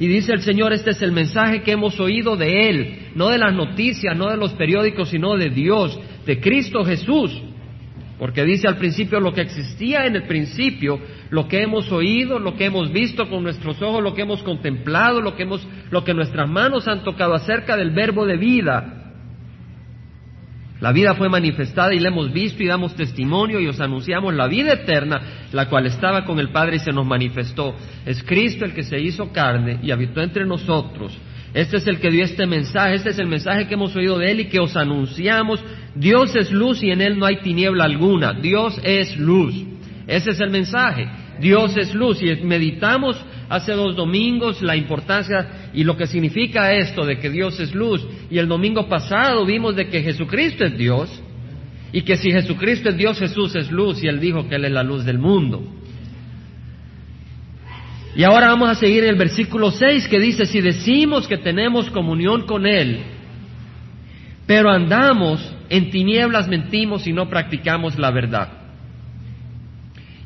Y dice el Señor, este es el mensaje que hemos oído de Él, no de las noticias, no de los periódicos, sino de Dios, de Cristo Jesús. Porque dice al principio lo que existía en el principio, lo que hemos oído, lo que hemos visto con nuestros ojos, lo que hemos contemplado, lo que, hemos, lo que nuestras manos han tocado acerca del verbo de vida. La vida fue manifestada y la hemos visto y damos testimonio y os anunciamos la vida eterna, la cual estaba con el Padre y se nos manifestó. Es Cristo el que se hizo carne y habitó entre nosotros. Este es el que dio este mensaje, este es el mensaje que hemos oído de Él y que os anunciamos. Dios es luz y en Él no hay tiniebla alguna. Dios es luz. Ese es el mensaje. Dios es luz y meditamos hace dos domingos la importancia y lo que significa esto de que Dios es luz. Y el domingo pasado vimos de que Jesucristo es Dios y que si Jesucristo es Dios, Jesús es luz y Él dijo que Él es la luz del mundo. Y ahora vamos a seguir en el versículo 6 que dice, si decimos que tenemos comunión con Él, pero andamos en tinieblas, mentimos y no practicamos la verdad.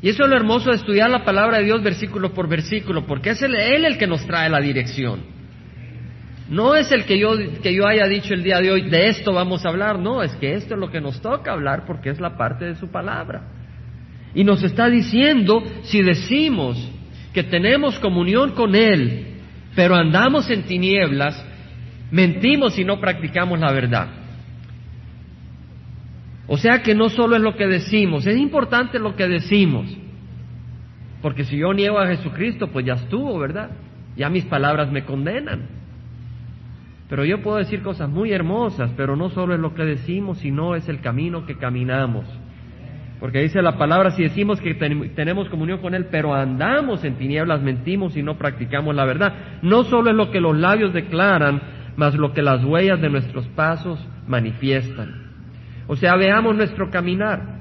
Y eso es lo hermoso de estudiar la palabra de Dios versículo por versículo, porque es Él el que nos trae la dirección. No es el que yo, que yo haya dicho el día de hoy, de esto vamos a hablar, no, es que esto es lo que nos toca hablar porque es la parte de su palabra. Y nos está diciendo, si decimos que tenemos comunión con Él, pero andamos en tinieblas, mentimos y no practicamos la verdad. O sea que no solo es lo que decimos, es importante lo que decimos. Porque si yo niego a Jesucristo, pues ya estuvo, ¿verdad? Ya mis palabras me condenan. Pero yo puedo decir cosas muy hermosas, pero no solo es lo que decimos, sino es el camino que caminamos. Porque dice la palabra, si decimos que tenemos comunión con Él, pero andamos en tinieblas, mentimos y no practicamos la verdad. No solo es lo que los labios declaran, mas lo que las huellas de nuestros pasos manifiestan. O sea, veamos nuestro caminar,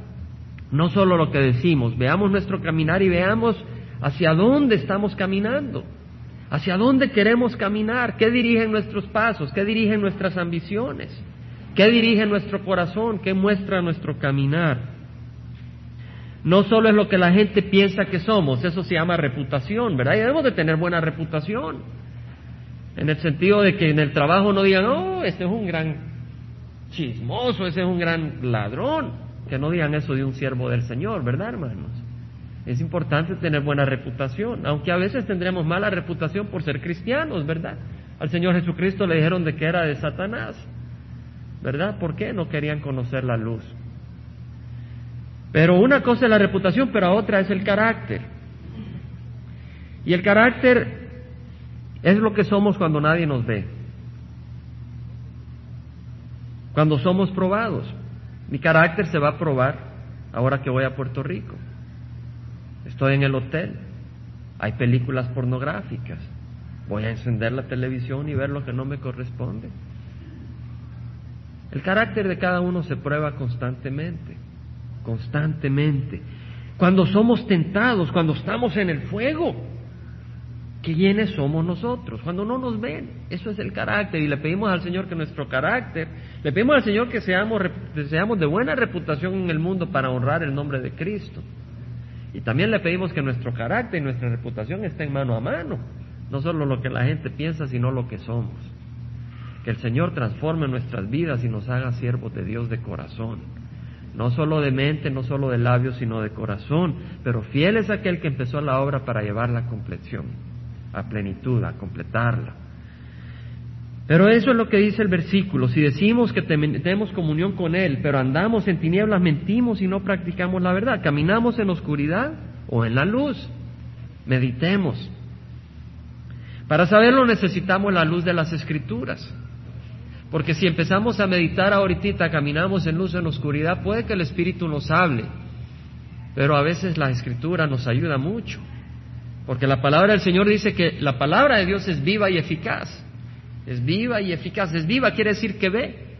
no solo lo que decimos, veamos nuestro caminar y veamos hacia dónde estamos caminando, hacia dónde queremos caminar, qué dirigen nuestros pasos, qué dirigen nuestras ambiciones, qué dirige nuestro corazón, qué muestra nuestro caminar. No solo es lo que la gente piensa que somos, eso se llama reputación, ¿verdad? Y debemos de tener buena reputación. En el sentido de que en el trabajo no digan, oh, este es un gran chismoso, ese es un gran ladrón. Que no digan eso de un siervo del Señor, ¿verdad, hermanos? Es importante tener buena reputación, aunque a veces tendremos mala reputación por ser cristianos, ¿verdad? Al Señor Jesucristo le dijeron de que era de Satanás, ¿verdad? ¿Por qué no querían conocer la luz? Pero una cosa es la reputación, pero otra es el carácter. Y el carácter es lo que somos cuando nadie nos ve cuando somos probados. Mi carácter se va a probar ahora que voy a Puerto Rico. Estoy en el hotel, hay películas pornográficas, voy a encender la televisión y ver lo que no me corresponde. El carácter de cada uno se prueba constantemente, constantemente. Cuando somos tentados, cuando estamos en el fuego, quiénes somos nosotros, cuando no nos ven. Eso es el carácter y le pedimos al Señor que nuestro carácter, le pedimos al Señor que seamos, seamos de buena reputación en el mundo para honrar el nombre de Cristo. Y también le pedimos que nuestro carácter y nuestra reputación estén mano a mano, no solo lo que la gente piensa, sino lo que somos. Que el Señor transforme nuestras vidas y nos haga siervos de Dios de corazón. No solo de mente, no solo de labios, sino de corazón, pero fiel es aquel que empezó la obra para llevarla a compleción a plenitud, a completarla. Pero eso es lo que dice el versículo. Si decimos que tenemos comunión con Él, pero andamos en tinieblas, mentimos y no practicamos la verdad. Caminamos en oscuridad o en la luz. Meditemos. Para saberlo necesitamos la luz de las escrituras. Porque si empezamos a meditar ahorita, caminamos en luz en oscuridad, puede que el Espíritu nos hable. Pero a veces la escritura nos ayuda mucho. Porque la palabra del Señor dice que la palabra de Dios es viva y eficaz. Es viva y eficaz. Es viva quiere decir que ve.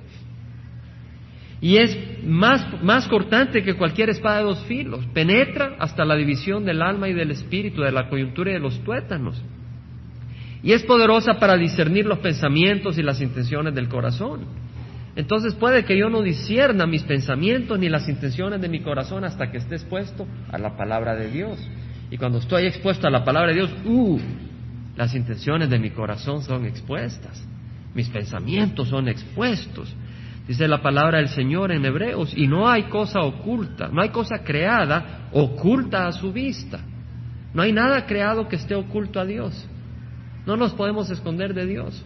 Y es más, más cortante que cualquier espada de dos filos. Penetra hasta la división del alma y del espíritu, de la coyuntura y de los tuétanos. Y es poderosa para discernir los pensamientos y las intenciones del corazón. Entonces puede que yo no discierna mis pensamientos ni las intenciones de mi corazón hasta que esté expuesto a la palabra de Dios. Y cuando estoy expuesto a la palabra de Dios, uh, Las intenciones de mi corazón son expuestas, mis pensamientos son expuestos. Dice la palabra del Señor en Hebreos, y no hay cosa oculta, no hay cosa creada oculta a su vista. No hay nada creado que esté oculto a Dios. No nos podemos esconder de Dios.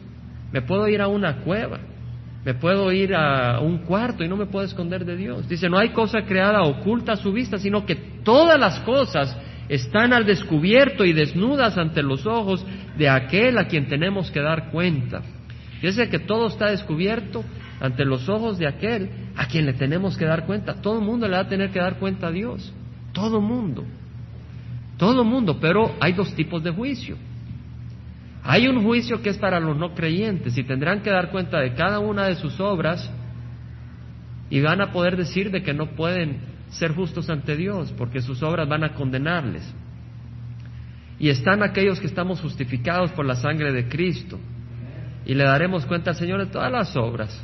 Me puedo ir a una cueva, me puedo ir a un cuarto y no me puedo esconder de Dios. Dice, no hay cosa creada oculta a su vista, sino que todas las cosas están al descubierto y desnudas ante los ojos de aquel a quien tenemos que dar cuenta. Dice que todo está descubierto ante los ojos de aquel a quien le tenemos que dar cuenta. Todo el mundo le va a tener que dar cuenta a Dios. Todo mundo. Todo mundo. Pero hay dos tipos de juicio. Hay un juicio que es para los no creyentes y tendrán que dar cuenta de cada una de sus obras y van a poder decir de que no pueden ser justos ante Dios porque sus obras van a condenarles. Y están aquellos que estamos justificados por la sangre de Cristo y le daremos cuenta al Señor de todas las obras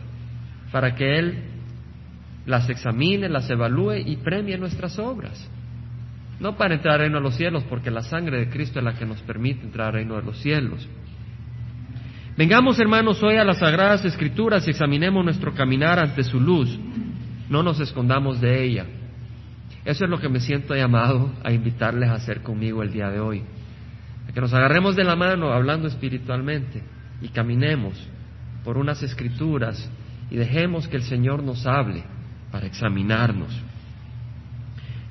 para que Él las examine, las evalúe y premie nuestras obras. No para entrar al reino de los cielos, porque la sangre de Cristo es la que nos permite entrar al reino de los cielos. Vengamos, hermanos, hoy a las Sagradas Escrituras y examinemos nuestro caminar ante su luz. No nos escondamos de ella. Eso es lo que me siento llamado a invitarles a hacer conmigo el día de hoy. A que nos agarremos de la mano hablando espiritualmente y caminemos por unas escrituras y dejemos que el Señor nos hable para examinarnos.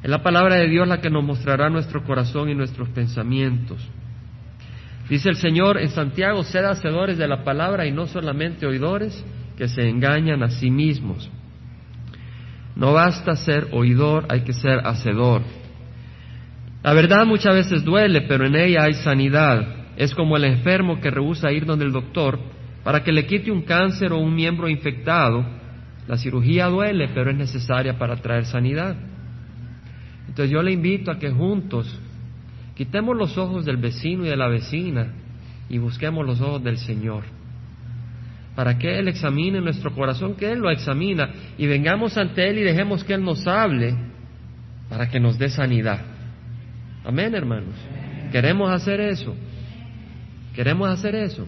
Es la palabra de Dios la que nos mostrará nuestro corazón y nuestros pensamientos. Dice el Señor en Santiago, sed hacedores de la palabra y no solamente oidores que se engañan a sí mismos. No basta ser oidor, hay que ser hacedor. La verdad muchas veces duele, pero en ella hay sanidad. Es como el enfermo que rehúsa ir donde el doctor para que le quite un cáncer o un miembro infectado. La cirugía duele, pero es necesaria para traer sanidad. Entonces yo le invito a que juntos quitemos los ojos del vecino y de la vecina y busquemos los ojos del Señor. Para que Él examine nuestro corazón, que Él lo examina y vengamos ante Él y dejemos que Él nos hable para que nos dé sanidad. Amén, hermanos. Queremos hacer eso. Queremos hacer eso.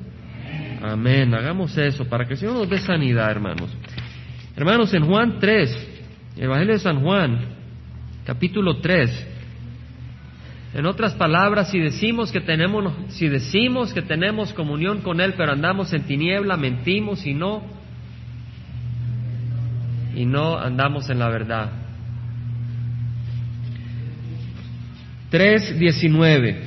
Amén. Hagamos eso para que el Señor nos dé sanidad, hermanos. Hermanos, en Juan 3, Evangelio de San Juan, capítulo 3. En otras palabras, si decimos que tenemos, si decimos que tenemos comunión con Él, pero andamos en tiniebla, mentimos y no, y no andamos en la verdad. 3.19.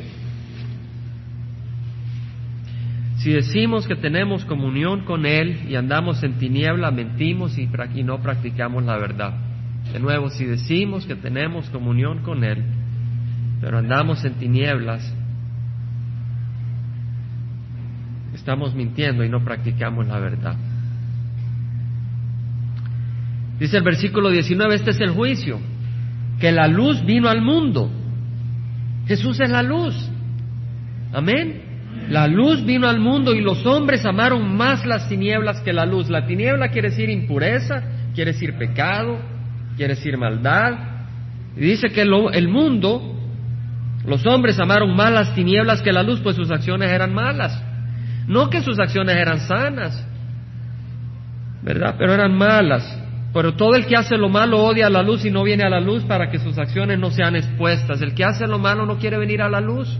Si decimos que tenemos comunión con Él y andamos en tiniebla, mentimos y, y no practicamos la verdad. De nuevo, si decimos que tenemos comunión con Él, pero andamos en tinieblas, estamos mintiendo y no practicamos la verdad. Dice el versículo 19, este es el juicio, que la luz vino al mundo. Jesús es la luz. Amén. La luz vino al mundo y los hombres amaron más las tinieblas que la luz. La tiniebla quiere decir impureza, quiere decir pecado, quiere decir maldad. Dice que el mundo, los hombres amaron más las tinieblas que la luz, pues sus acciones eran malas. No que sus acciones eran sanas, ¿verdad? Pero eran malas. Pero todo el que hace lo malo odia a la luz y no viene a la luz para que sus acciones no sean expuestas. El que hace lo malo no quiere venir a la luz.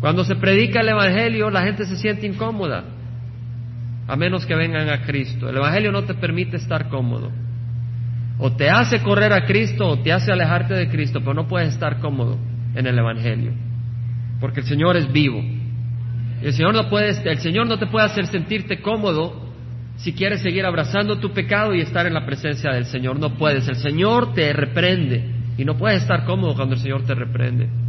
Cuando se predica el Evangelio, la gente se siente incómoda, a menos que vengan a Cristo. El Evangelio no te permite estar cómodo. O te hace correr a Cristo o te hace alejarte de Cristo, pero no puedes estar cómodo en el Evangelio, porque el Señor es vivo. el Señor no puede, el Señor no te puede hacer sentirte cómodo si quieres seguir abrazando tu pecado y estar en la presencia del Señor. No puedes. El Señor te reprende y no puedes estar cómodo cuando el Señor te reprende.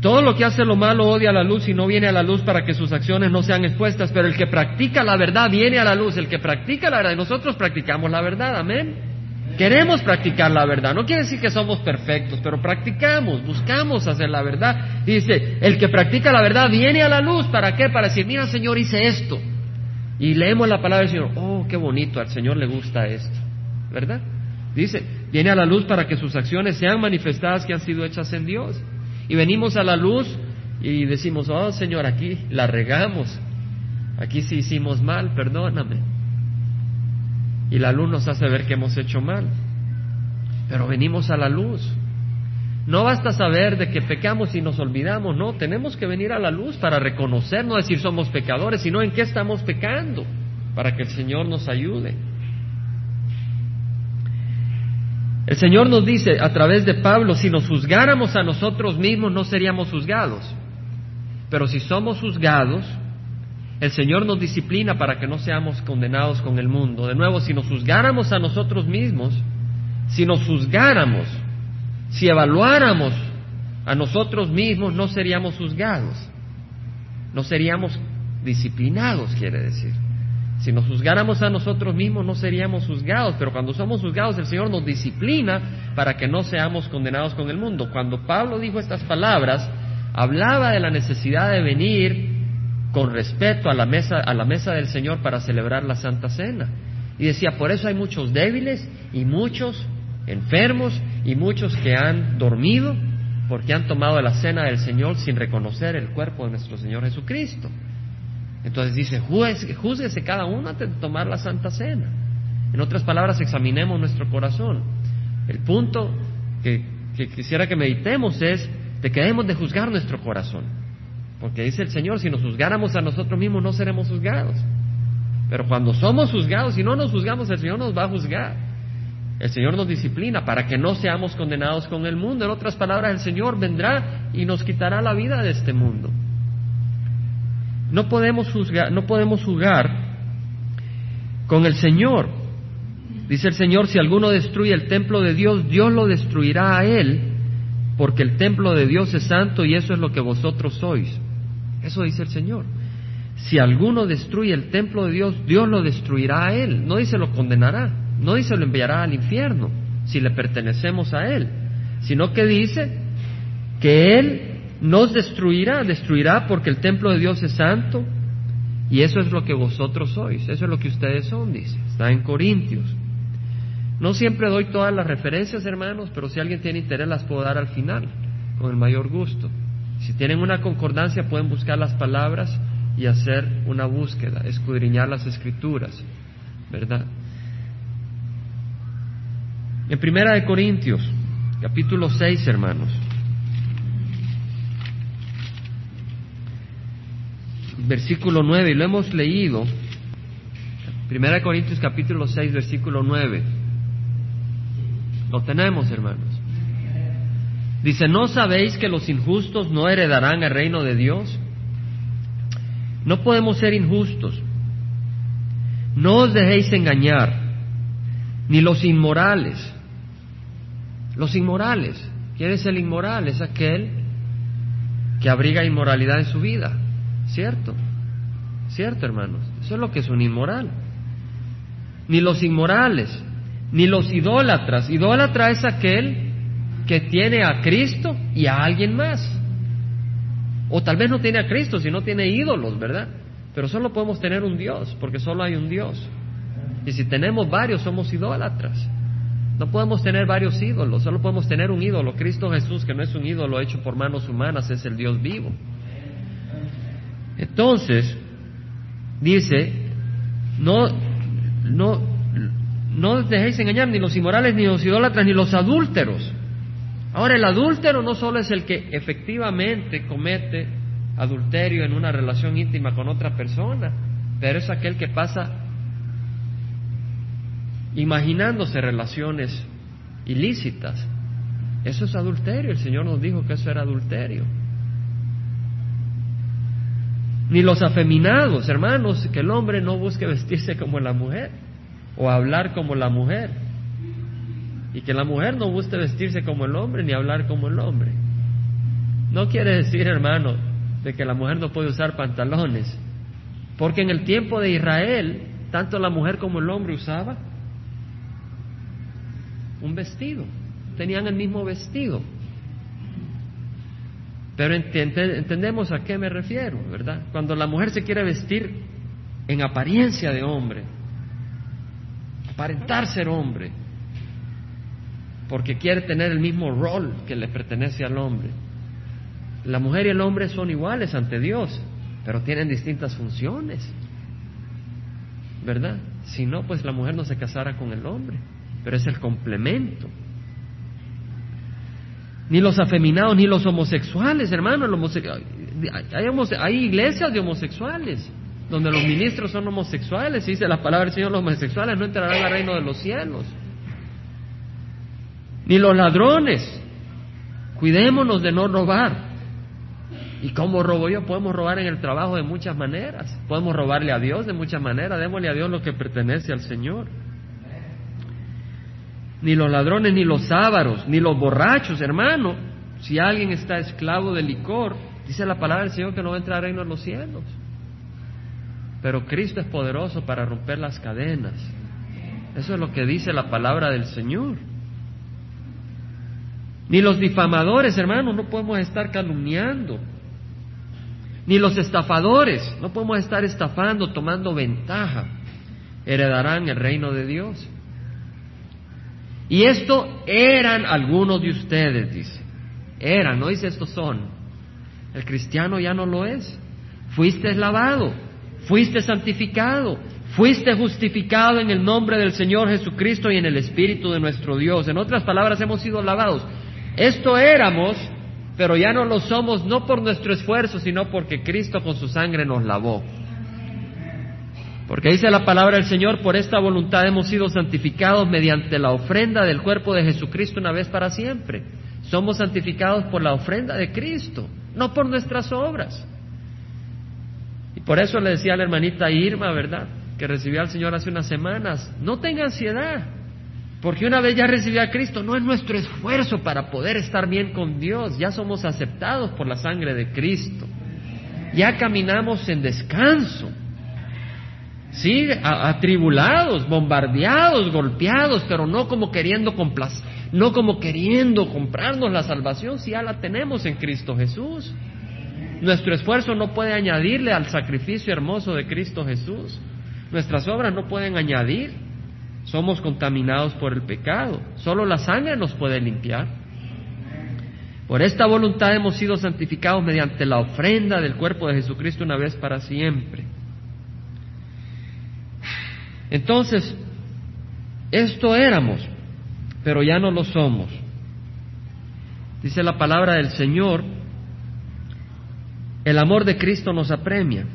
Todo lo que hace lo malo odia la luz y no viene a la luz para que sus acciones no sean expuestas, pero el que practica la verdad viene a la luz, el que practica la verdad, nosotros practicamos la verdad, amén. Queremos practicar la verdad, no quiere decir que somos perfectos, pero practicamos, buscamos hacer la verdad. Dice, el que practica la verdad viene a la luz, ¿para qué? Para decir, mira Señor, hice esto. Y leemos la palabra del Señor, oh, qué bonito, al Señor le gusta esto, ¿verdad? Dice, viene a la luz para que sus acciones sean manifestadas que han sido hechas en Dios. Y venimos a la luz y decimos, oh Señor, aquí la regamos, aquí sí hicimos mal, perdóname. Y la luz nos hace ver que hemos hecho mal. Pero venimos a la luz. No basta saber de que pecamos y nos olvidamos, no, tenemos que venir a la luz para reconocer, no decir somos pecadores, sino en qué estamos pecando, para que el Señor nos ayude. El Señor nos dice a través de Pablo, si nos juzgáramos a nosotros mismos no seríamos juzgados, pero si somos juzgados, el Señor nos disciplina para que no seamos condenados con el mundo. De nuevo, si nos juzgáramos a nosotros mismos, si nos juzgáramos, si evaluáramos a nosotros mismos, no seríamos juzgados, no seríamos disciplinados, quiere decir. Si nos juzgáramos a nosotros mismos, no seríamos juzgados, pero cuando somos juzgados, el Señor nos disciplina para que no seamos condenados con el mundo. Cuando Pablo dijo estas palabras, hablaba de la necesidad de venir con respeto a la mesa, a la mesa del Señor para celebrar la Santa Cena. Y decía, por eso hay muchos débiles y muchos enfermos y muchos que han dormido porque han tomado la cena del Señor sin reconocer el cuerpo de nuestro Señor Jesucristo. Entonces dice, júzguese cada uno antes de tomar la Santa Cena. En otras palabras, examinemos nuestro corazón. El punto que, quisiera que meditemos es de que debemos de juzgar nuestro corazón. Porque dice el Señor, si nos juzgáramos a nosotros mismos no seremos juzgados. Pero cuando somos juzgados y no nos juzgamos, el Señor nos va a juzgar. El Señor nos disciplina para que no seamos condenados con el mundo. En otras palabras, el Señor vendrá y nos quitará la vida de este mundo. No podemos juzgar, no podemos jugar con el Señor. Dice el Señor, si alguno destruye el templo de Dios, Dios lo destruirá a él, porque el templo de Dios es santo y eso es lo que vosotros sois. Eso dice el Señor. Si alguno destruye el templo de Dios, Dios lo destruirá a él. No dice lo condenará. No dice lo enviará al infierno si le pertenecemos a Él, sino que dice que Él nos destruirá, destruirá porque el templo de Dios es santo y eso es lo que vosotros sois, eso es lo que ustedes son, dice, está en Corintios. No siempre doy todas las referencias, hermanos, pero si alguien tiene interés las puedo dar al final, con el mayor gusto. Si tienen una concordancia pueden buscar las palabras y hacer una búsqueda, escudriñar las escrituras, ¿verdad? En Primera de Corintios, capítulo 6, hermanos. Versículo 9, y lo hemos leído. Primera de Corintios, capítulo 6, versículo 9. Lo tenemos, hermanos. Dice, ¿no sabéis que los injustos no heredarán el reino de Dios? No podemos ser injustos. No os dejéis engañar, ni los inmorales los inmorales. ¿Quién es el inmoral? Es aquel que abriga inmoralidad en su vida. ¿Cierto? ¿Cierto, hermanos? Eso es lo que es un inmoral. Ni los inmorales, ni los idólatras. Idólatra es aquel que tiene a Cristo y a alguien más. O tal vez no tiene a Cristo, sino tiene ídolos, ¿verdad? Pero solo podemos tener un Dios, porque solo hay un Dios. Y si tenemos varios, somos idólatras. No podemos tener varios ídolos, solo podemos tener un ídolo, Cristo Jesús, que no es un ídolo hecho por manos humanas, es el Dios vivo. Entonces, dice, no, no, no dejéis engañar ni los inmorales, ni los idólatras, ni los adúlteros. Ahora, el adúltero no solo es el que efectivamente comete adulterio en una relación íntima con otra persona, pero es aquel que pasa imaginándose relaciones ilícitas. Eso es adulterio, el Señor nos dijo que eso era adulterio. Ni los afeminados, hermanos, que el hombre no busque vestirse como la mujer o hablar como la mujer. Y que la mujer no busque vestirse como el hombre ni hablar como el hombre. No quiere decir, hermano, de que la mujer no puede usar pantalones. Porque en el tiempo de Israel, tanto la mujer como el hombre usaba un vestido, tenían el mismo vestido. Pero entendemos a qué me refiero, ¿verdad? Cuando la mujer se quiere vestir en apariencia de hombre, aparentar ser hombre, porque quiere tener el mismo rol que le pertenece al hombre. la mujer y el hombre son iguales ante Dios, pero tienen distintas funciones. ¿Verdad? Si no, pues la mujer no se casara con el hombre, pero es el complemento. Ni los afeminados, ni los homosexuales, hermano. hay, hay iglesias de homosexuales, donde los ministros son homosexuales. Y dice la palabra del Señor, los homosexuales no entrarán al reino de los cielos. Ni los ladrones. Cuidémonos de no robar. ¿Y cómo robo yo? Podemos robar en el trabajo de muchas maneras. Podemos robarle a Dios de muchas maneras. Démosle a Dios lo que pertenece al Señor. Ni los ladrones, ni los ávaros, ni los borrachos, hermano. Si alguien está esclavo de licor, dice la palabra del Señor que no va a entrar al reino de los cielos. Pero Cristo es poderoso para romper las cadenas. Eso es lo que dice la palabra del Señor. Ni los difamadores, hermano, no podemos estar calumniando ni los estafadores, no podemos estar estafando, tomando ventaja, heredarán el reino de Dios. Y esto eran algunos de ustedes, dice. Eran, no dice estos son. El cristiano ya no lo es. Fuiste lavado, fuiste santificado, fuiste justificado en el nombre del Señor Jesucristo y en el Espíritu de nuestro Dios. En otras palabras, hemos sido lavados. Esto éramos pero ya no lo somos no por nuestro esfuerzo, sino porque Cristo con su sangre nos lavó. Porque dice la palabra del Señor, por esta voluntad hemos sido santificados mediante la ofrenda del cuerpo de Jesucristo una vez para siempre. Somos santificados por la ofrenda de Cristo, no por nuestras obras. Y por eso le decía a la hermanita Irma, ¿verdad? Que recibió al Señor hace unas semanas, no tenga ansiedad, porque una vez ya recibió a Cristo, no es nuestro esfuerzo para poder estar bien con Dios, ya somos aceptados por la sangre de Cristo. Ya caminamos en descanso. Sí, atribulados, bombardeados, golpeados, pero no como queriendo no como queriendo comprarnos la salvación, si ya la tenemos en Cristo Jesús. Nuestro esfuerzo no puede añadirle al sacrificio hermoso de Cristo Jesús. Nuestras obras no pueden añadir. Somos contaminados por el pecado. Solo la sangre nos puede limpiar. Por esta voluntad hemos sido santificados mediante la ofrenda del cuerpo de Jesucristo una vez para siempre. Entonces, esto éramos, pero ya no lo somos. Dice la palabra del Señor, el amor de Cristo nos apremia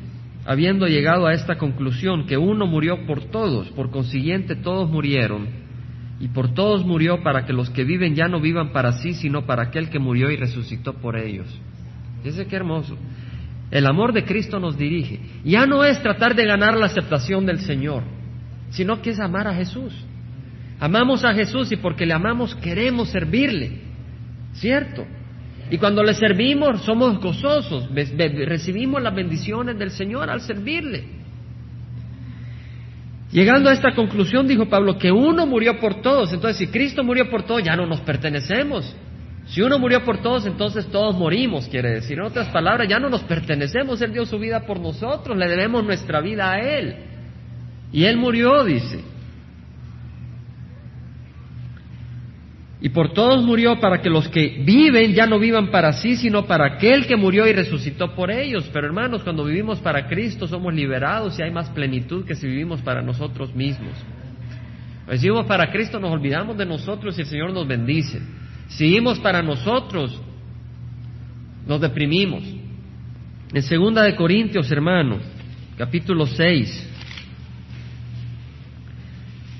habiendo llegado a esta conclusión, que uno murió por todos, por consiguiente todos murieron, y por todos murió para que los que viven ya no vivan para sí, sino para aquel que murió y resucitó por ellos. Fíjense qué hermoso. El amor de Cristo nos dirige. Ya no es tratar de ganar la aceptación del Señor, sino que es amar a Jesús. Amamos a Jesús y porque le amamos queremos servirle. ¿Cierto? Y cuando le servimos somos gozosos, recibimos las bendiciones del Señor al servirle. Llegando a esta conclusión, dijo Pablo, que uno murió por todos. Entonces, si Cristo murió por todos, ya no nos pertenecemos. Si uno murió por todos, entonces todos morimos, quiere decir. En otras palabras, ya no nos pertenecemos. Él dio su vida por nosotros, le debemos nuestra vida a Él. Y Él murió, dice. Y por todos murió para que los que viven ya no vivan para sí, sino para aquel que murió y resucitó por ellos. Pero hermanos, cuando vivimos para Cristo somos liberados y hay más plenitud que si vivimos para nosotros mismos. Si vivimos para Cristo nos olvidamos de nosotros y el Señor nos bendice. Si vivimos para nosotros, nos deprimimos. En segunda de Corintios, hermano, capítulo 6,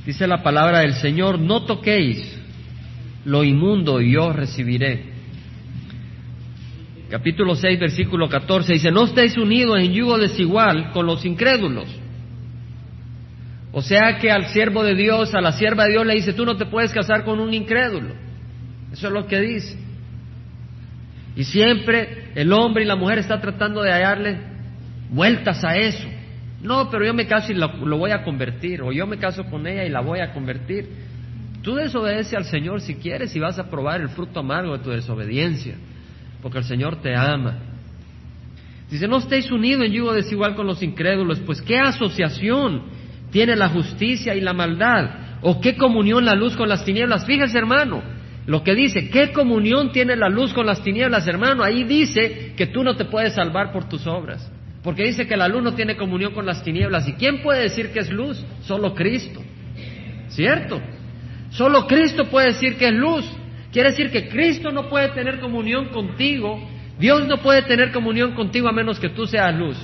dice la palabra del Señor, no toquéis lo inmundo yo recibiré. Capítulo 6, versículo 14 dice, no estéis unidos en yugo desigual con los incrédulos. O sea que al siervo de Dios, a la sierva de Dios le dice, tú no te puedes casar con un incrédulo. Eso es lo que dice. Y siempre el hombre y la mujer están tratando de hallarle vueltas a eso. No, pero yo me caso y lo, voy a convertir, o yo me caso con ella y la voy a convertir. Tú desobedece al Señor si quieres y vas a probar el fruto amargo de tu desobediencia, porque el Señor te ama. Dice, no estéis unidos en yugo desigual con los incrédulos, pues ¿qué asociación tiene la justicia y la maldad? ¿O qué comunión la luz con las tinieblas? Fíjese, hermano, Lo que dice, ¿qué comunión tiene la luz con las tinieblas, hermano? Ahí dice que tú no te puedes salvar por tus obras. Porque dice que la luz no tiene comunión con las tinieblas. ¿Y quién puede decir que es luz? Solo Cristo. ¿Cierto? Solo Cristo puede decir que es luz. Quiere decir que Cristo no puede tener comunión contigo. Dios no puede tener comunión contigo a menos que tú seas luz.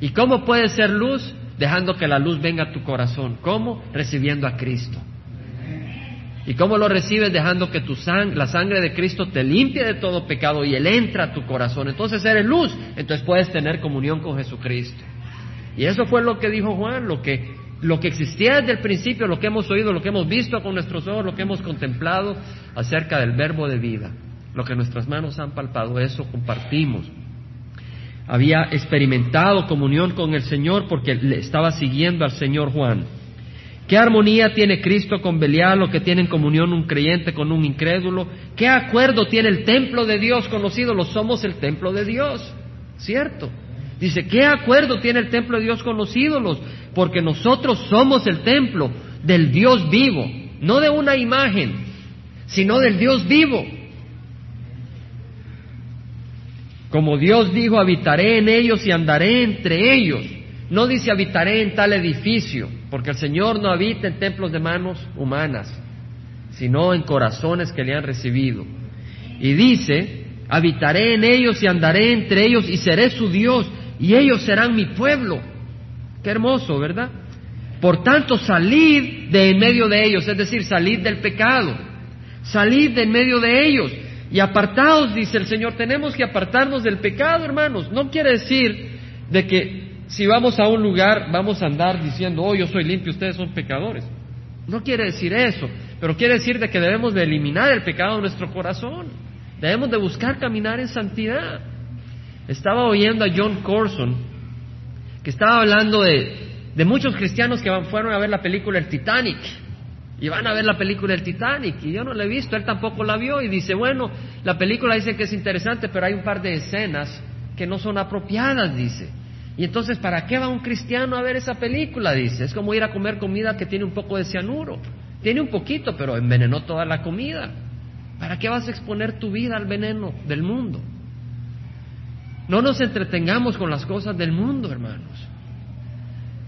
¿Y cómo puede ser luz? Dejando que la luz venga a tu corazón. ¿Cómo? Recibiendo a Cristo. ¿Y cómo lo recibes? Dejando que tu la sangre de Cristo te limpie de todo pecado y Él entra a tu corazón. Entonces eres luz, entonces puedes tener comunión con Jesucristo. Y eso fue lo que dijo Juan, lo que, lo que existía desde el principio, lo que hemos oído, lo que hemos visto con nuestros ojos, lo que hemos contemplado acerca del verbo de vida. Lo que nuestras manos han palpado, eso compartimos había experimentado comunión con el Señor porque le estaba siguiendo al Señor Juan. ¿Qué armonía tiene Cristo con Belial o que tienen comunión un creyente con un incrédulo? ¿Qué acuerdo tiene el templo de Dios conocido? Los somos el templo de Dios, ¿cierto? Dice, ¿qué acuerdo tiene el templo de Dios con los ídolos? Porque nosotros somos el templo del Dios vivo, no de una imagen, sino del Dios vivo. Como Dios dijo, habitaré en ellos y andaré entre ellos. No dice habitaré en tal edificio, porque el Señor no habita en templos de manos humanas, sino en corazones que le han recibido. Y dice, habitaré en ellos y andaré entre ellos y seré su Dios y ellos serán mi pueblo. Qué hermoso, ¿verdad? Por tanto, salid de en medio de ellos, es decir, salid del pecado, salid de en medio de ellos y apartaos, dice el Señor, tenemos que apartarnos del pecado, hermanos. No quiere decir de que si vamos a un lugar vamos a andar diciendo, oh, yo soy limpio, ustedes son pecadores. No quiere decir eso, pero quiere decir de que debemos de eliminar el pecado de nuestro corazón. Debemos de buscar caminar en santidad. Estaba oyendo a John Corson, que estaba hablando de, de muchos cristianos que fueron a ver la película El Titanic y van a ver la película El Titanic y yo no la he visto, él tampoco la vio y dice, bueno, la película dice que es interesante, pero hay un par de escenas que no son apropiadas, dice. Y entonces, ¿para qué va un cristiano a ver esa película? Dice, es como ir a comer comida que tiene un poco de cianuro. Tiene un poquito, pero envenenó toda la comida. ¿Para qué vas a exponer tu vida al veneno del mundo? No nos entretengamos con las cosas del mundo, hermanos.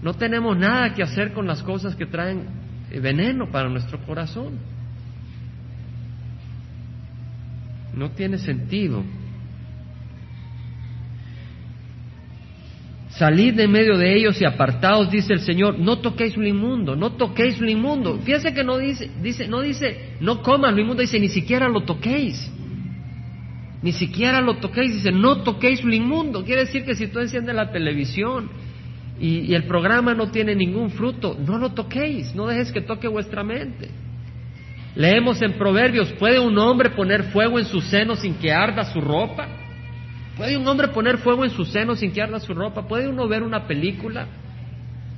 No tenemos nada que hacer con las cosas que traen veneno para nuestro corazón. No tiene sentido. Salid de medio de ellos y apartaos, dice el Señor, no toquéis lo inmundo, no toquéis lo inmundo. Fíjense que no dice, dice, no dice, no coman lo inmundo, dice, ni siquiera lo toquéis. Ni siquiera lo toquéis, dice, no toquéis lo inmundo. Quiere decir que si tú enciendes la televisión y, el programa no tiene ningún fruto, no lo toquéis, no dejes que toque vuestra mente. Leemos en Proverbios, ¿puede un hombre poner fuego en su seno sin que arda su ropa? ¿Puede un hombre poner fuego en su seno sin que arda su ropa? ¿Puede uno ver una película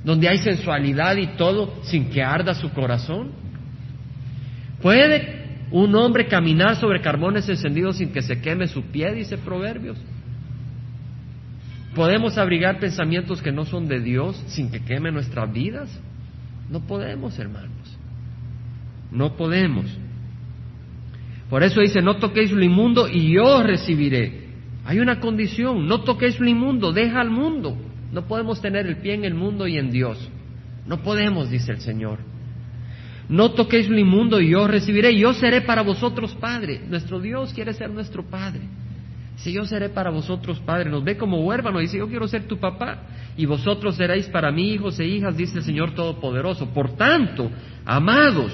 donde hay sensualidad y todo sin que arda su corazón? ¿Puede un hombre caminar sobre carbones encendidos sin que se queme su pie? Dice Proverbios. ¿Podemos abrigar pensamientos que no son de Dios sin que queme nuestras vidas? No podemos, hermanos. No podemos. Por eso dice, no toquéis lo inmundo y yo recibiré. Hay una condición, no toquéis lo inmundo, deja al mundo. No podemos tener el pie en el mundo y en Dios. No podemos, dice el Señor. No toquéis lo inmundo y yo recibiré. Yo seré para vosotros Padre. Nuestro Dios quiere ser nuestro Padre. Si yo seré para vosotros padre, nos ve como huérfano, dice, yo quiero ser tu papá, y vosotros seréis para mí hijos e hijas, dice el Señor Todopoderoso. Por tanto, amados,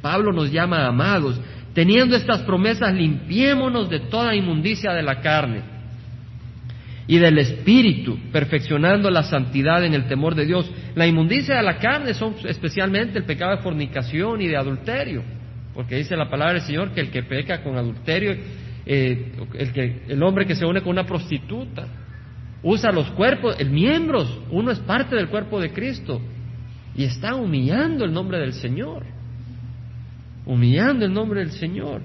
Pablo nos llama amados, teniendo estas promesas, limpiémonos de toda inmundicia de la carne y del espíritu, perfeccionando la santidad en el temor de Dios. La inmundicia de la carne son especialmente el pecado de fornicación y de adulterio, porque dice la palabra del Señor que el que peca con adulterio eh, el, que, el hombre que se une con una prostituta, usa los cuerpos, el miembros, uno es parte del cuerpo de Cristo y está humillando el nombre del Señor, humillando el nombre del Señor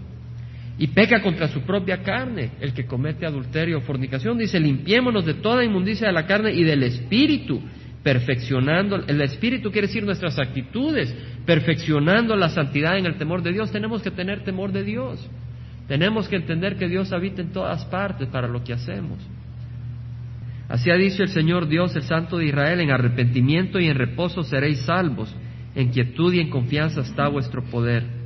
y peca contra su propia carne, el que comete adulterio o fornicación, dice, limpiémonos de toda inmundicia de la carne y del espíritu, perfeccionando, el Espíritu quiere decir nuestras actitudes, perfeccionando la santidad en el temor de Dios. Tenemos que tener temor de Dios. Tenemos que entender que Dios habita en todas partes para lo que hacemos. Así ha dicho el Señor Dios, el Santo de Israel, en arrepentimiento y en reposo seréis salvos, en quietud y en confianza está vuestro poder.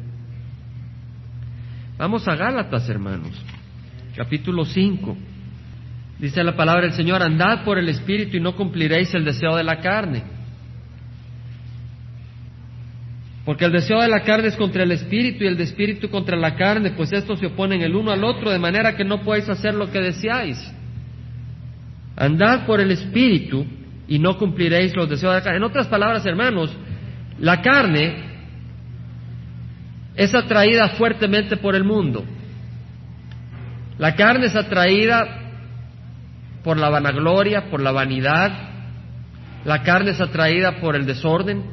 Vamos a Gálatas, hermanos, capítulo 5. Dice la palabra del Señor, andad por el Espíritu y no cumpliréis el deseo de la carne. Porque el deseo de la carne es contra el Espíritu y el de Espíritu contra la carne, pues estos se oponen el uno al otro, de manera que no podéis hacer lo que deseáis. Andad por el Espíritu y no cumpliréis los deseos de la carne. En otras palabras, hermanos, la carne es atraída fuertemente por el mundo. La carne es atraída por la vanagloria, por la vanidad. La carne es atraída por el desorden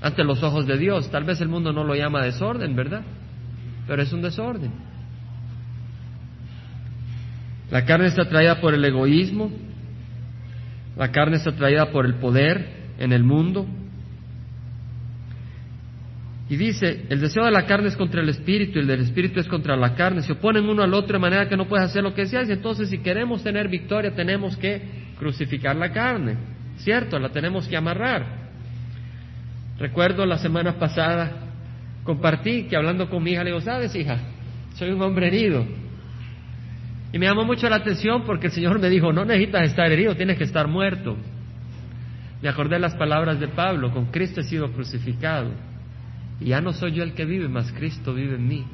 ante los ojos de Dios. Tal vez el mundo no lo llama desorden, ¿verdad? Pero es un desorden. La carne está atraída por el egoísmo, la carne está atraída por el poder en el mundo. Y dice, el deseo de la carne es contra el espíritu y el del espíritu es contra la carne. Se oponen uno al otro de manera que no puedes hacer lo que deseas. Entonces, si queremos tener victoria, tenemos que crucificar la carne. ¿Cierto? La tenemos que amarrar. Recuerdo la semana pasada, compartí que hablando con mi hija, le digo, ¿sabes, hija? Soy un hombre herido. Y me llamó mucho la atención porque el Señor me dijo, no necesitas estar herido, tienes que estar muerto. Me acordé las palabras de Pablo, con Cristo he sido crucificado. Ya no soy yo el que vive, mas Cristo vive en mí.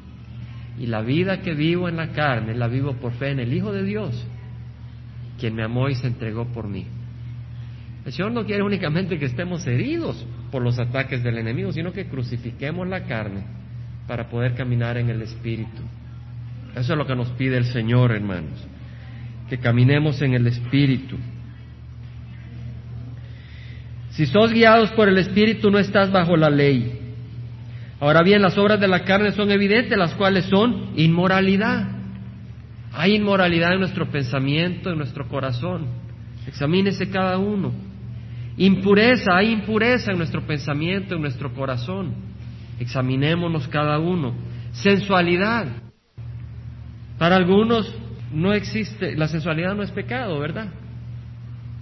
Y la vida que vivo en la carne, la vivo por fe en el Hijo de Dios, quien me amó y se entregó por mí. El Señor no quiere únicamente que estemos heridos por los ataques del enemigo, sino que crucifiquemos la carne para poder caminar en el Espíritu. Eso es lo que nos pide el Señor, hermanos, que caminemos en el Espíritu. Si sos guiados por el Espíritu, no estás bajo la ley. Ahora bien, las obras de la carne son evidentes, las cuales son inmoralidad. Hay inmoralidad en nuestro pensamiento, en nuestro corazón. Examínese cada uno. Impureza, hay impureza en nuestro pensamiento, en nuestro corazón. Examinémonos cada uno. Sensualidad, para algunos no existe, la sensualidad no es pecado, ¿verdad?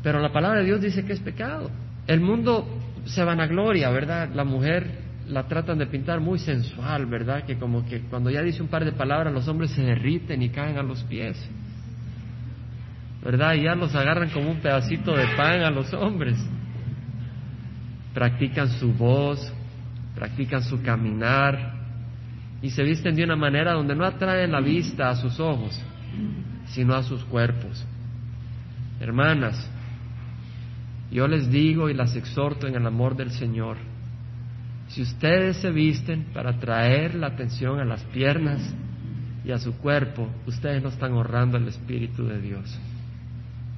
Pero la palabra de Dios dice que es pecado. El mundo se vanagloria, ¿verdad? La mujer la tratan de pintar muy sensual, ¿verdad? Que como que cuando ya dice un par de palabras los hombres se derriten y caen a los pies. ¿Verdad? Y ya los agarran como un pedacito de pan a los hombres. Practican su voz, practican su caminar, y se visten de una manera donde no atraen la vista a sus ojos, sino a sus cuerpos. Hermanas, yo les digo y las exhorto en el amor del Señor, si ustedes se visten para atraer la atención a las piernas y a su cuerpo, ustedes no están honrando al Espíritu de Dios.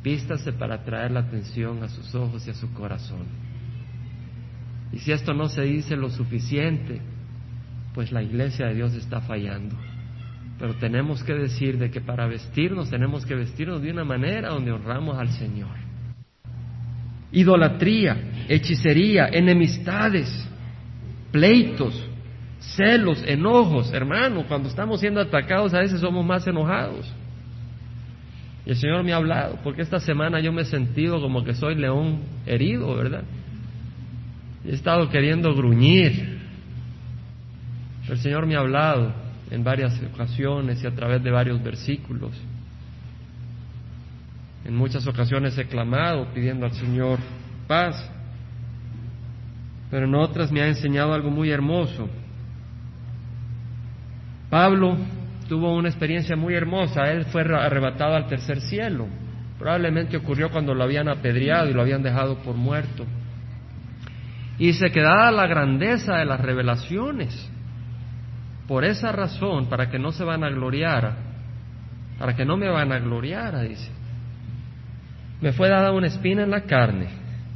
Vístase para atraer la atención a sus ojos y a su corazón. Y si esto no se dice lo suficiente, pues la iglesia de Dios está fallando. Pero tenemos que decir de que para vestirnos tenemos que vestirnos de una manera donde honramos al Señor. Idolatría, hechicería, enemistades, pleitos, celos, enojos. Hermano, cuando estamos siendo atacados a veces somos más enojados. Y el Señor me ha hablado, porque esta semana yo me he sentido como que soy león herido, ¿verdad? he estado queriendo gruñir, el Señor me ha hablado en varias ocasiones y a través de varios versículos. En muchas ocasiones he clamado pidiendo al Señor paz, pero en otras me ha enseñado algo muy hermoso. Pablo tuvo una experiencia muy hermosa, él fue arrebatado al tercer cielo. Probablemente ocurrió cuando lo habían apedreado y lo habían dejado por muerto. Y se quedaba la grandeza de las revelaciones por esa razón, para que no se van a gloriar, para que no me van a gloriar, dice, me fue dada una espina en la carne,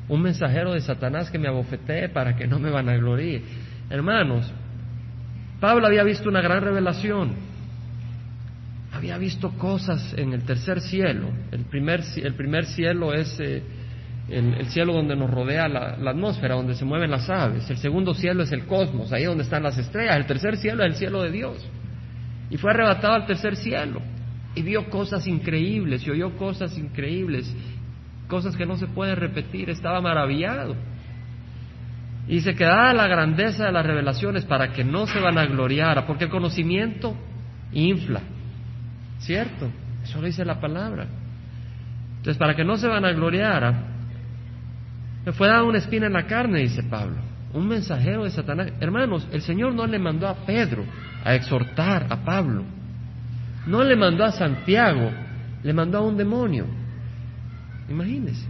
un mensajero de Satanás que me abofetee para que no me van a. Hermanos, Pablo había visto una gran revelación, había visto cosas en el tercer cielo. El primer, el primer cielo es eh, el, cielo donde nos rodea la, la, atmósfera, donde se mueven las aves. El segundo cielo es el cosmos, ahí donde están las estrellas. El tercer cielo es el cielo de Dios. Y fue arrebatado al tercer cielo. Y vio cosas increíbles, y oyó cosas increíbles, cosas que no se pueden repetir. Estaba maravillado. Y se quedaba la grandeza de las revelaciones para que no se van a gloriar, porque el conocimiento infla. ¿Cierto? Eso lo dice la palabra. Entonces, para que no se van a gloriar, me fue dada una espina en la carne, dice Pablo. Un mensajero de Satanás. Hermanos, el Señor no le mandó a Pedro a exhortar a Pablo. No le mandó a Santiago, le mandó a un demonio. Imagínense.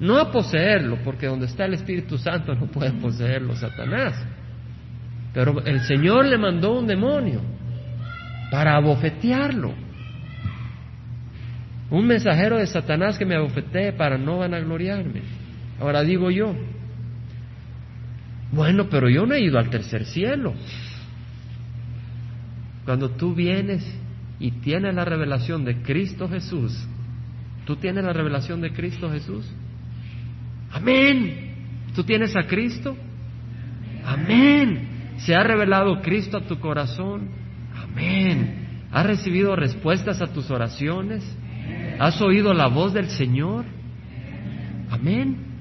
No a poseerlo, porque donde está el Espíritu Santo no puede poseerlo Satanás. Pero el Señor le mandó un demonio para abofetearlo. Un mensajero de Satanás que me abofetee para no vanagloriarme. Ahora digo yo, bueno, pero yo no he ido al tercer cielo. Cuando tú vienes y tienes la revelación de Cristo Jesús, ¿tú tienes la revelación de Cristo Jesús? Amén. ¿Tú tienes a Cristo? Amén. ¿Se ha revelado Cristo a tu corazón? Amén. ¿Has recibido respuestas a tus oraciones? ¿Has oído la voz del Señor? Amén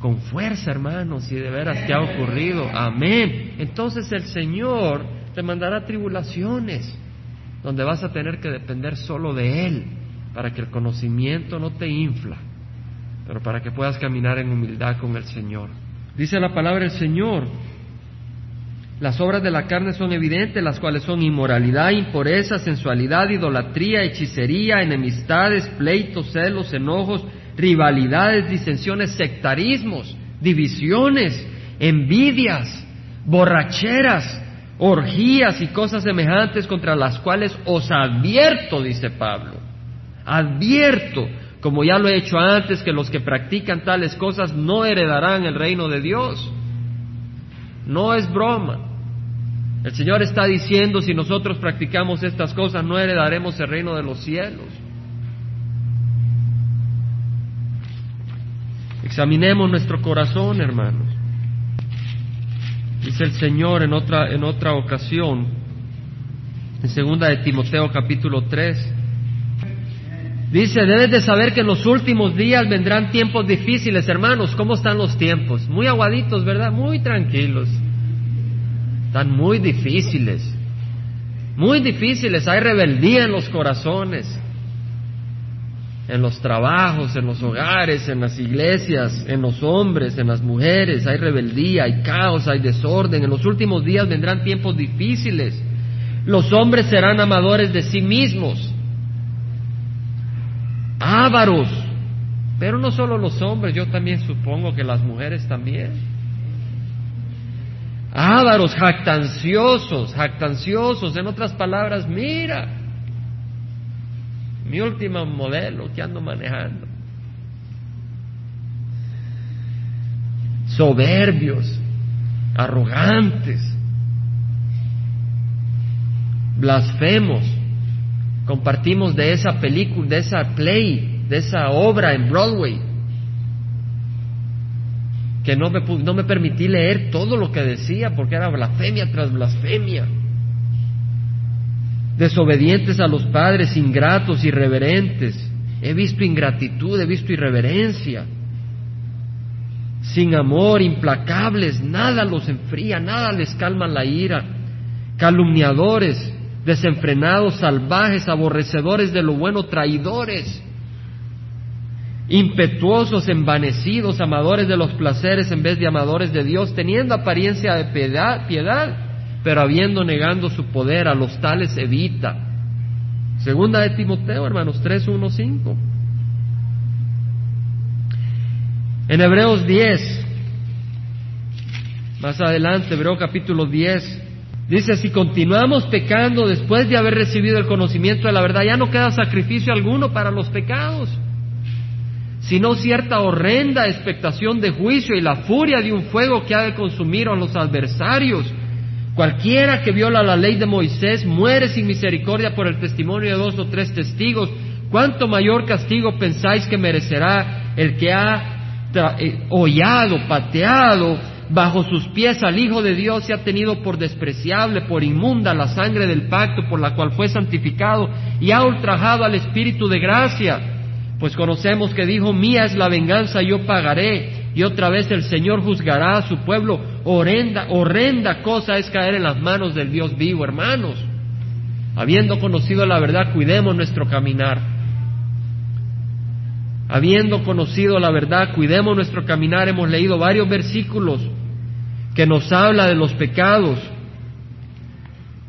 con fuerza, hermanos, si de veras que ha ocurrido. Amén. Entonces el Señor te mandará tribulaciones, donde vas a tener que depender solo de Él, para que el conocimiento no te infla, pero para que puedas caminar en humildad con el Señor. Dice la palabra del Señor, las obras de la carne son evidentes, las cuales son inmoralidad, impureza, sensualidad, idolatría, hechicería, enemistades, pleitos, celos, enojos, rivalidades, disensiones, sectarismos, divisiones, envidias, borracheras, orgías y cosas semejantes contra las cuales os advierto, dice Pablo. Advierto, como ya lo he hecho antes, que los que practican tales cosas no heredarán el reino de Dios. No es broma. El Señor está diciendo, si nosotros practicamos estas cosas, no heredaremos el reino de los cielos. Examinemos nuestro corazón, hermanos. Dice el Señor en otra, en otra ocasión, en segunda de Timoteo capítulo 3, dice, debes de saber que en los últimos días vendrán tiempos difíciles, hermanos. ¿Cómo están los tiempos? Muy aguaditos, ¿verdad? Muy tranquilos. Están muy difíciles. Muy difíciles. Hay rebeldía en los corazones en los trabajos, en los hogares, en las iglesias, en los hombres, en las mujeres, hay rebeldía, hay caos, hay desorden. En los últimos días vendrán tiempos difíciles. Los hombres serán amadores de sí mismos, ávaros, pero no solo los hombres, yo también supongo que las mujeres también. Ávaros, jactanciosos, jactanciosos, en otras palabras, mira, mi último modelo que ando manejando. Soberbios, arrogantes, blasfemos. Compartimos de esa película, de esa play, de esa obra en Broadway, que no me, no me permití leer todo lo que decía porque era blasfemia tras blasfemia desobedientes a los padres, ingratos, irreverentes. He visto ingratitud, he visto irreverencia. Sin amor, implacables, nada los enfría, nada les calma la ira. Calumniadores, desenfrenados, salvajes, aborrecedores de lo bueno, traidores. Impetuosos, envanecidos, amadores de los placeres en vez de amadores de Dios, teniendo apariencia de piedad, piedad pero habiendo negando su poder a los tales evita. Segunda de Timoteo, hermanos, 3, 1, 5. En Hebreos 10, más adelante, Hebreo capítulo 10, dice, si continuamos pecando después de haber recibido el conocimiento de la verdad, ya no queda sacrificio alguno para los pecados, sino cierta horrenda expectación de juicio y la furia de un fuego que ha de consumir a los adversarios. Cualquiera que viola la ley de Moisés muere sin misericordia por el testimonio de dos o tres testigos. ¿Cuánto mayor castigo pensáis que merecerá el que ha eh, hollado, pateado bajo sus pies al Hijo de Dios y ha tenido por despreciable, por inmunda la sangre del pacto por la cual fue santificado y ha ultrajado al Espíritu de gracia. Pues conocemos que dijo, mía es la venganza, yo pagaré. Y otra vez el Señor juzgará a su pueblo. Horrenda, horrenda cosa es caer en las manos del Dios vivo, hermanos. Habiendo conocido la verdad, cuidemos nuestro caminar. Habiendo conocido la verdad, cuidemos nuestro caminar. Hemos leído varios versículos que nos habla de los pecados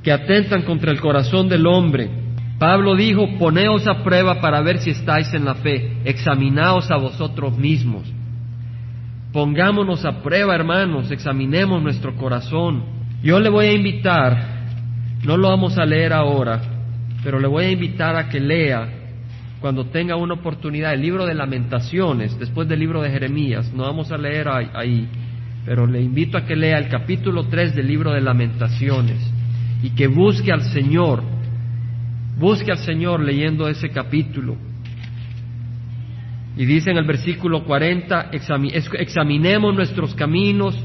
que atentan contra el corazón del hombre. Pablo dijo, poneos a prueba para ver si estáis en la fe, examinaos a vosotros mismos. Pongámonos a prueba, hermanos, examinemos nuestro corazón. Yo le voy a invitar, no lo vamos a leer ahora, pero le voy a invitar a que lea cuando tenga una oportunidad, el libro de lamentaciones, después del libro de Jeremías, no vamos a leer ahí, pero le invito a que lea el capítulo 3 del libro de lamentaciones y que busque al Señor, busque al Señor leyendo ese capítulo. Y dice en el versículo 40, examinemos nuestros caminos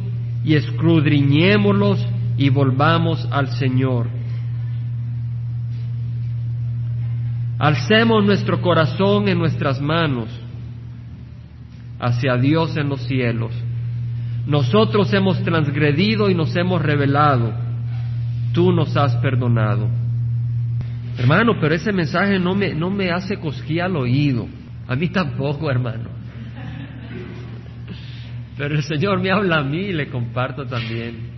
y escudriñémoslos y volvamos al Señor. Alcemos nuestro corazón en nuestras manos hacia Dios en los cielos. Nosotros hemos transgredido y nos hemos revelado. Tú nos has perdonado. Hermano, pero ese mensaje no me, no me hace cosquilla al oído. A mí tampoco, hermano. Pero el Señor me habla a mí y le comparto también.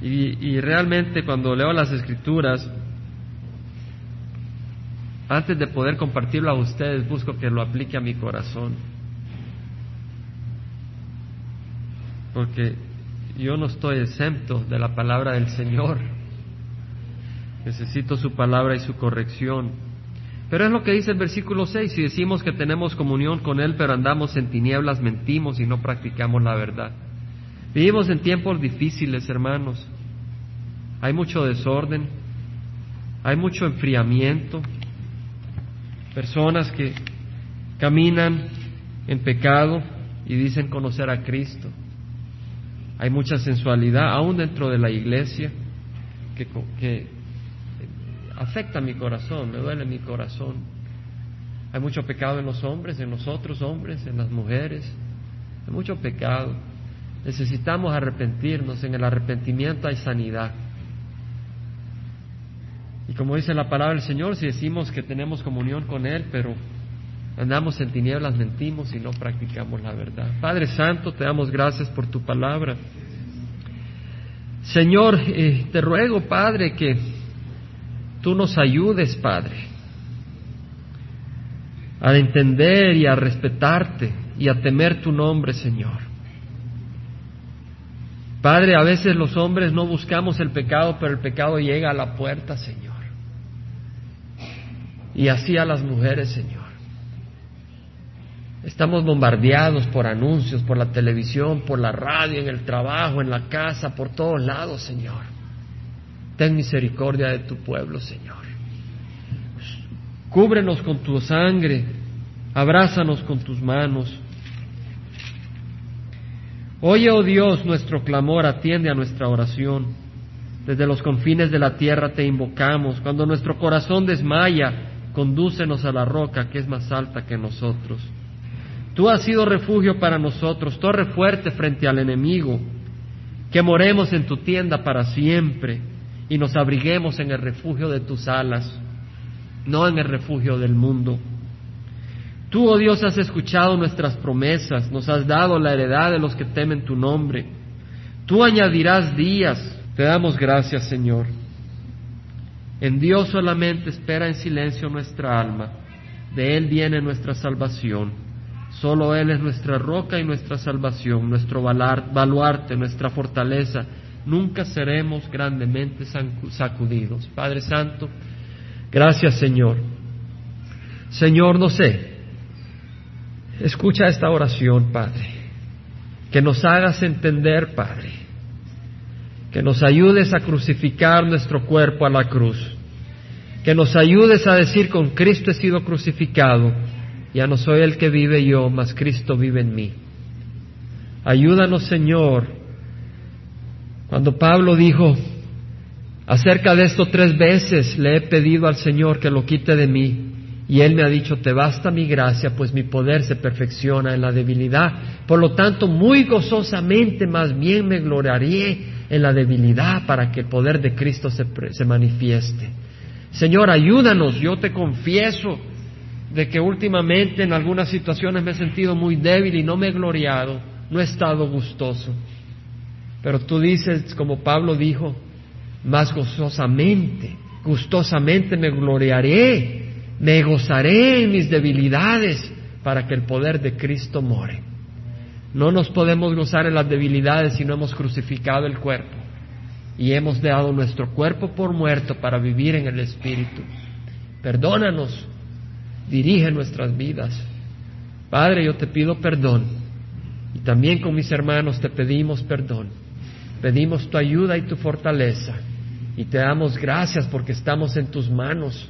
Y, y realmente cuando leo las escrituras, antes de poder compartirlo a ustedes, busco que lo aplique a mi corazón. Porque yo no estoy exento de la palabra del Señor. Necesito su palabra y su corrección. Pero es lo que dice el versículo 6. Si decimos que tenemos comunión con Él, pero andamos en tinieblas, mentimos y no practicamos la verdad. Vivimos en tiempos difíciles, hermanos. Hay mucho desorden, hay mucho enfriamiento, personas que caminan en pecado y dicen conocer a Cristo. Hay mucha sensualidad aún dentro de la iglesia que, afecta mi corazón, me duele mi corazón. Hay mucho pecado en los hombres, en nosotros hombres, en las mujeres. Hay mucho pecado. Necesitamos arrepentirnos. En el arrepentimiento hay sanidad. Y como dice la palabra del Señor, si decimos que tenemos comunión con Él, pero andamos en tinieblas, mentimos y no practicamos la verdad. Padre Santo, te damos gracias por tu palabra. Señor, eh, te ruego, Padre, que tú nos ayudes, Padre, a entender y a respetarte y a temer tu nombre, Señor. Padre, a veces los hombres no buscamos el pecado, pero el pecado llega a la puerta, Señor. Y así a las mujeres, Señor. Estamos bombardeados por anuncios, por la televisión, por la radio, en el trabajo, en la casa, por todos lados, Señor. Ten misericordia de tu pueblo, Señor. Cúbrenos con tu sangre, abrázanos con tus manos. Oye, oh Dios, nuestro clamor, atiende a nuestra oración. Desde los confines de la tierra te invocamos. Cuando nuestro corazón desmaya, condúcenos a la roca que es más alta que nosotros. Tú has sido refugio para nosotros, torre fuerte frente al enemigo, que moremos en tu tienda para siempre y nos abriguemos en el refugio de tus alas, no en el refugio del mundo. Tú, oh Dios, has escuchado nuestras promesas, nos has dado la heredad de los que temen tu nombre. Tú añadirás días, te damos gracias, Señor. En Dios solamente espera en silencio nuestra alma. De Él viene nuestra salvación. Solo Él es nuestra roca y nuestra salvación, nuestro baluarte, nuestra fortaleza. Nunca seremos grandemente sacudidos. Padre Santo, gracias Señor. Señor, no sé, escucha esta oración, Padre. Que nos hagas entender, Padre, que nos ayudes a crucificar nuestro cuerpo a la cruz, que nos ayudes a decir con Cristo he sido crucificado Ya no soy el que vive yo, mas Cristo vive en mí. Ayúdanos, Señor. Cuando Pablo dijo, acerca de esto tres veces le he pedido al Señor que lo quite de mí, y Él me ha dicho, te basta mi gracia, pues mi poder se perfecciona en la debilidad. Por lo tanto, muy gozosamente más bien me gloriaré en la debilidad para que el poder de Cristo se, se manifieste. Señor, ayúdanos, yo te confieso de que últimamente en algunas situaciones me he sentido muy débil y no me he gloriado, no he estado gustoso. Pero tú dices, como Pablo dijo, más gozosamente, gustosamente me gloriaré me gozaré en mis debilidades para que el poder de Cristo more. No nos podemos gozar en las debilidades si no hemos crucificado el cuerpo y hemos dado nuestro cuerpo por muerto para vivir en el Espíritu. Perdónanos, dirige nuestras vidas. Padre, yo te pido perdón y también con mis hermanos te pedimos perdón. Pedimos tu ayuda y tu fortaleza y te damos gracias porque estamos en tus manos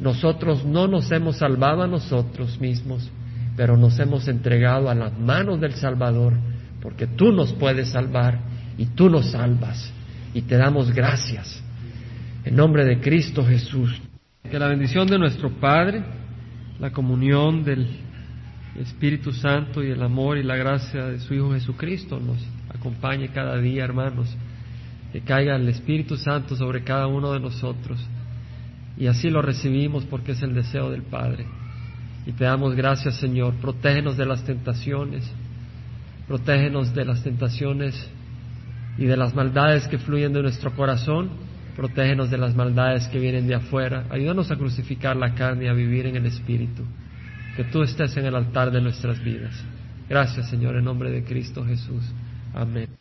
nosotros no nos hemos salvado a nosotros mismos, pero nos hemos entregado a las manos del Salvador, porque tú nos puedes salvar y tú nos salvas. Y te damos gracias. En nombre de Cristo Jesús. Que la bendición de nuestro Padre, la comunión del Espíritu Santo y el amor y la gracia de su Hijo Jesucristo nos acompañe cada día, hermanos. Que caiga el Espíritu Santo sobre cada uno de nosotros y así lo recibimos porque es el deseo del Padre. Y te damos gracias, Señor. Protégenos de las tentaciones. Protégenos de las tentaciones y de las maldades que fluyen de nuestro corazón. Protégenos de las maldades que vienen de afuera. Ayúdanos a crucificar la carne y a vivir en el Espíritu. Que tú estés en el altar de nuestras vidas. Gracias, Señor, en nombre de Cristo Jesús. Amén.